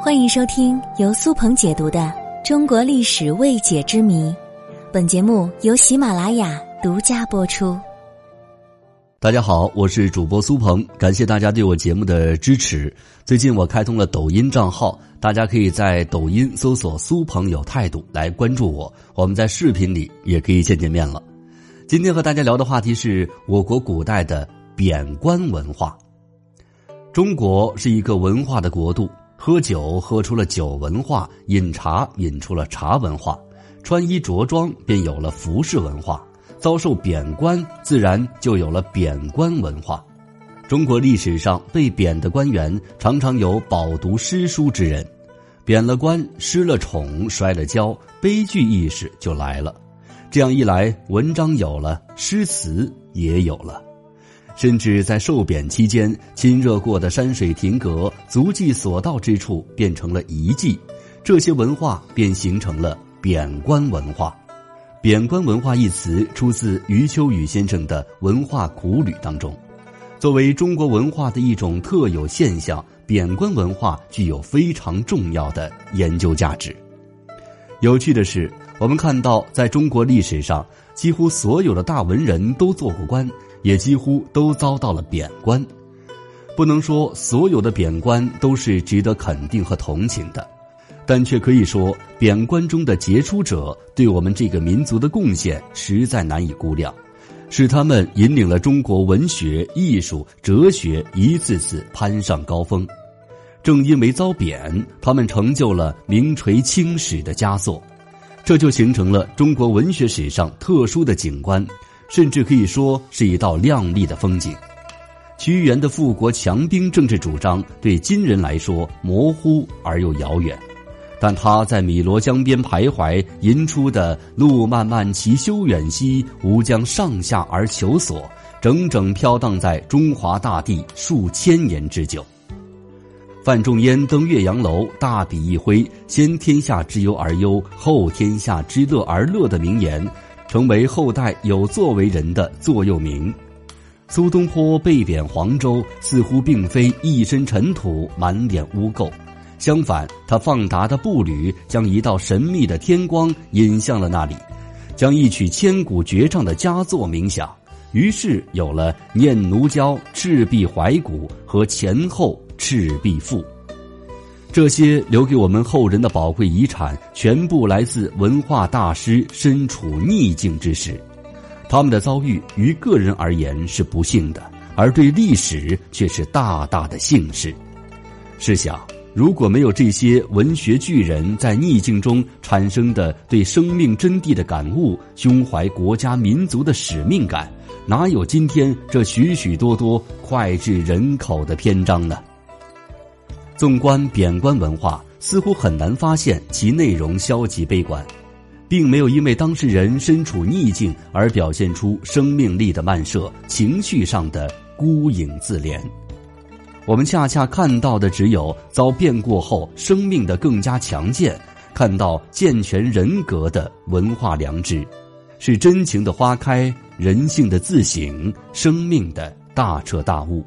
欢迎收听由苏鹏解读的《中国历史未解之谜》，本节目由喜马拉雅独家播出。大家好，我是主播苏鹏，感谢大家对我节目的支持。最近我开通了抖音账号，大家可以在抖音搜索“苏鹏有态度”来关注我，我们在视频里也可以见见面了。今天和大家聊的话题是我国古代的贬官文化。中国是一个文化的国度。喝酒喝出了酒文化，饮茶饮出了茶文化，穿衣着装便有了服饰文化，遭受贬官自然就有了贬官文化。中国历史上被贬的官员常常有饱读诗书之人，贬了官失了宠摔了跤，悲剧意识就来了。这样一来，文章有了，诗词也有了。甚至在受贬期间，亲热过的山水亭阁、足迹所到之处变成了遗迹，这些文化便形成了贬官文化。贬官文化一词出自余秋雨先生的《文化苦旅》当中。作为中国文化的一种特有现象，贬官文化具有非常重要的研究价值。有趣的是，我们看到在中国历史上，几乎所有的大文人都做过官。也几乎都遭到了贬官，不能说所有的贬官都是值得肯定和同情的，但却可以说贬官中的杰出者对我们这个民族的贡献实在难以估量，是他们引领了中国文学、艺术、哲学一次次攀上高峰。正因为遭贬，他们成就了名垂青史的佳作，这就形成了中国文学史上特殊的景观。甚至可以说是一道亮丽的风景。屈原的富国强兵政治主张对今人来说模糊而又遥远，但他在汨罗江边徘徊吟出的“路漫漫其修远兮，吾将上下而求索”，整整飘荡在中华大地数千年之久。范仲淹登岳阳楼，大笔一挥，“先天下之忧而忧，后天下之乐而乐”的名言。成为后代有作为人的座右铭。苏东坡被贬黄州，似乎并非一身尘土、满脸污垢，相反，他放达的步履将一道神秘的天光引向了那里，将一曲千古绝唱的佳作冥想，于是有了《念奴娇·赤壁怀古》和《前后赤壁赋》。这些留给我们后人的宝贵遗产，全部来自文化大师身处逆境之时，他们的遭遇于个人而言是不幸的，而对历史却是大大的幸事。试想，如果没有这些文学巨人在逆境中产生的对生命真谛的感悟，胸怀国家民族的使命感，哪有今天这许许多多脍炙人口的篇章呢？纵观贬官文化，似乎很难发现其内容消极悲观，并没有因为当事人身处逆境而表现出生命力的漫射、情绪上的孤影自怜。我们恰恰看到的只有遭变过后生命的更加强健，看到健全人格的文化良知，是真情的花开，人性的自省，生命的大彻大悟。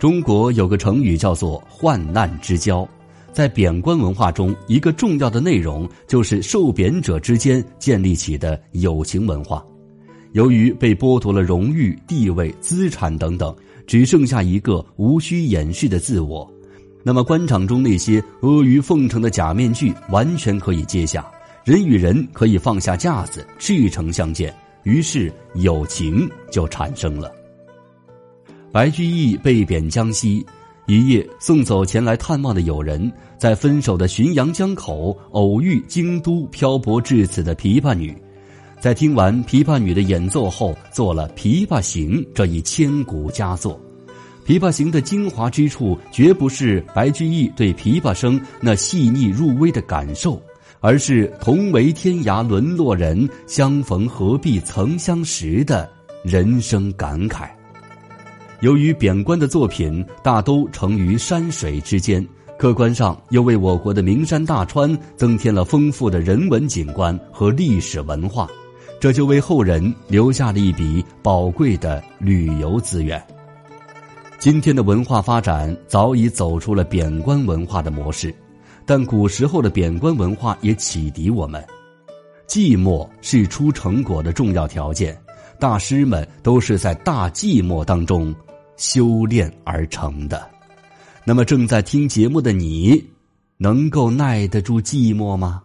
中国有个成语叫做“患难之交”，在贬官文化中，一个重要的内容就是受贬者之间建立起的友情文化。由于被剥夺了荣誉、地位、资产等等，只剩下一个无需掩饰的自我，那么官场中那些阿谀奉承的假面具完全可以揭下，人与人可以放下架子，赤诚相见，于是友情就产生了。白居易被贬江西，一夜送走前来探望的友人，在分手的浔阳江口偶遇京都漂泊至此的琵琶女，在听完琵琶女的演奏后，做了《琵琶行》这一千古佳作。《琵琶行》的精华之处，绝不是白居易对琵琶声那细腻入微的感受，而是同为天涯沦落人，相逢何必曾相识的人生感慨。由于贬官的作品大都成于山水之间，客观上又为我国的名山大川增添了丰富的人文景观和历史文化，这就为后人留下了一笔宝贵的旅游资源。今天的文化发展早已走出了贬官文化的模式，但古时候的贬官文化也启迪我们：寂寞是出成果的重要条件。大师们都是在大寂寞当中修炼而成的。那么，正在听节目的你，能够耐得住寂寞吗？